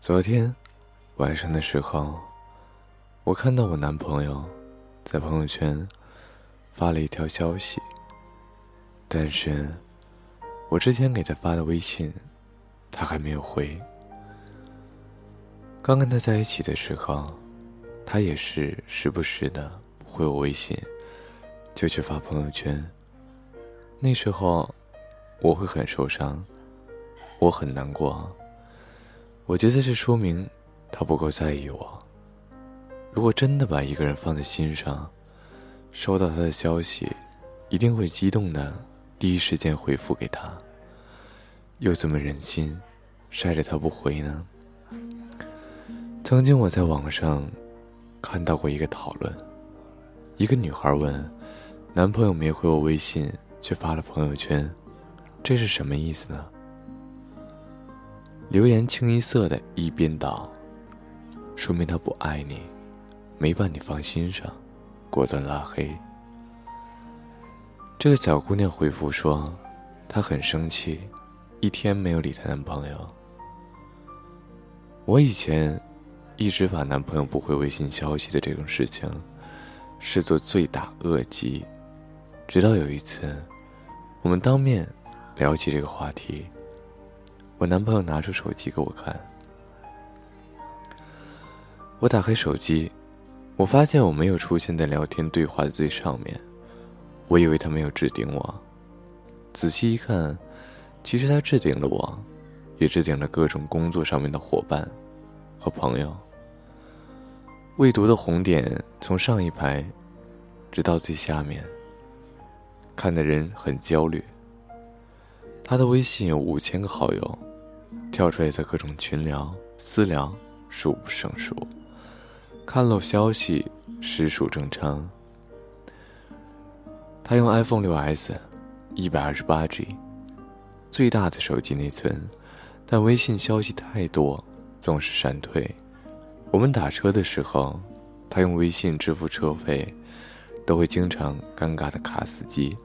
昨天晚上的时候，我看到我男朋友在朋友圈发了一条消息，但是我之前给他发的微信，他还没有回。刚跟他在一起的时候，他也是时不时的回我微信，就去发朋友圈。那时候我会很受伤，我很难过。我觉得这说明他不够在意我。如果真的把一个人放在心上，收到他的消息，一定会激动的第一时间回复给他。又怎么忍心晒着他不回呢？曾经我在网上看到过一个讨论，一个女孩问男朋友没回我微信，却发了朋友圈，这是什么意思呢？留言清一色的一边倒，说明他不爱你，没把你放心上，果断拉黑。这个小姑娘回复说，她很生气，一天没有理她男朋友。我以前一直把男朋友不回微信消息的这种事情视作罪大恶极，直到有一次，我们当面聊起这个话题。我男朋友拿出手机给我看，我打开手机，我发现我没有出现在聊天对话的最上面，我以为他没有置顶我，仔细一看，其实他置顶了我，也置顶了各种工作上面的伙伴和朋友。未读的红点从上一排，直到最下面，看的人很焦虑。他的微信有五千个好友。跳出来的各种群聊、私聊数不胜数，看漏消息实属正常。他用 iPhone 六 S，一百二十八 G，最大的手机内存，但微信消息太多，总是闪退。我们打车的时候，他用微信支付车费，都会经常尴尬的卡司机。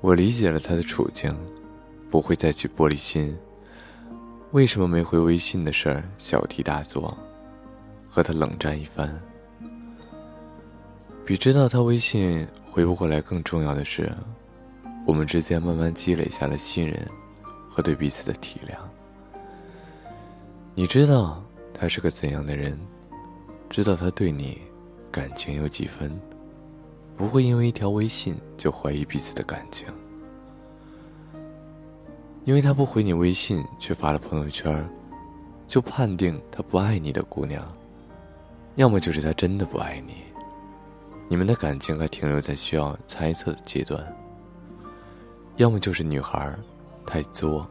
我理解了他的处境。不会再去玻璃心。为什么没回微信的事儿小题大做，和他冷战一番。比知道他微信回不过来更重要的是，我们之间慢慢积累下了信任和对彼此的体谅。你知道他是个怎样的人，知道他对你感情有几分，不会因为一条微信就怀疑彼此的感情。因为他不回你微信，却发了朋友圈，就判定他不爱你的姑娘，要么就是他真的不爱你，你们的感情还停留在需要猜测的阶段；要么就是女孩太作，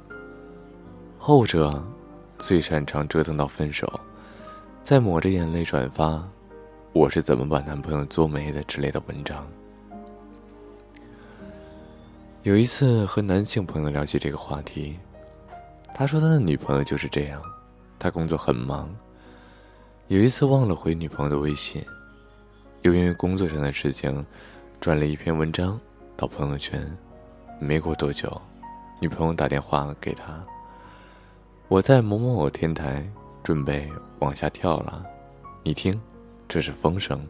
后者最擅长折腾到分手，再抹着眼泪转发“我是怎么把男朋友作没的”之类的文章。有一次和男性朋友聊起这个话题，他说他的女朋友就是这样，他工作很忙，有一次忘了回女朋友的微信，又因为工作上的事情，转了一篇文章到朋友圈，没过多久，女朋友打电话给他，我在某某某天台准备往下跳了，你听，这是风声。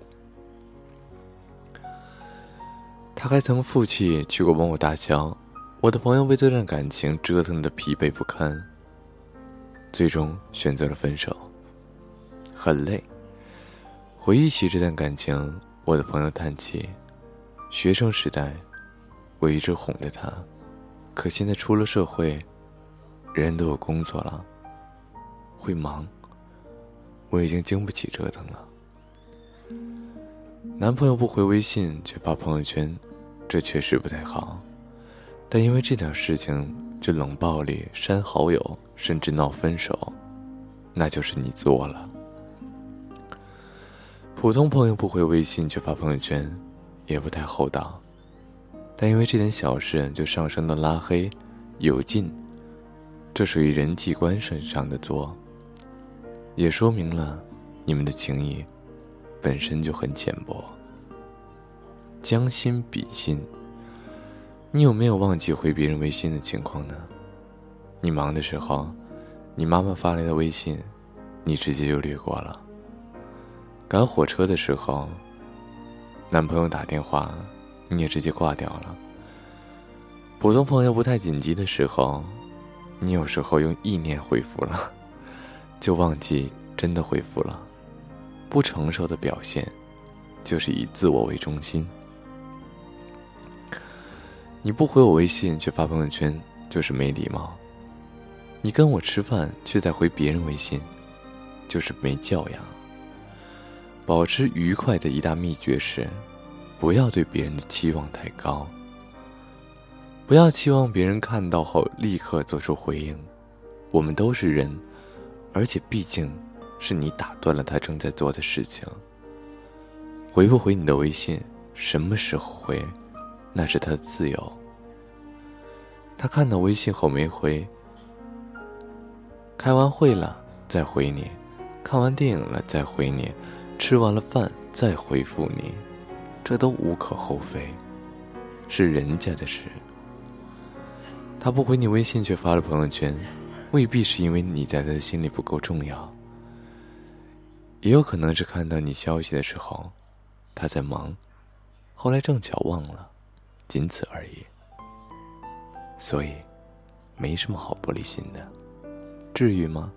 他还曾负气去过某某大桥，我的朋友被这段感情折腾的疲惫不堪，最终选择了分手。很累。回忆起这段感情，我的朋友叹气：学生时代，我一直哄着他，可现在出了社会，人人都有工作了，会忙，我已经经不起折腾了。男朋友不回微信，却发朋友圈。这确实不太好，但因为这点事情就冷暴力、删好友，甚至闹分手，那就是你作了。普通朋友不回微信却发朋友圈，也不太厚道，但因为这点小事就上升到拉黑、有劲，这属于人际关系上的作，也说明了你们的情谊本身就很浅薄。将心比心，你有没有忘记回别人微信的情况呢？你忙的时候，你妈妈发来的微信，你直接就略过了；赶火车的时候，男朋友打电话，你也直接挂掉了；普通朋友不太紧急的时候，你有时候用意念回复了，就忘记真的回复了。不成熟的表现，就是以自我为中心。你不回我微信却发朋友圈，就是没礼貌；你跟我吃饭却在回别人微信，就是没教养。保持愉快的一大秘诀是，不要对别人的期望太高，不要期望别人看到后立刻做出回应。我们都是人，而且毕竟。是你打断了他正在做的事情。回不回你的微信，什么时候回，那是他的自由。他看到微信后没回，开完会了再回你，看完电影了再回你，吃完了饭再回复你，这都无可厚非，是人家的事。他不回你微信却发了朋友圈，未必是因为你在他的心里不够重要。也有可能是看到你消息的时候，他在忙，后来正巧忘了，仅此而已。所以，没什么好玻璃心的，至于吗？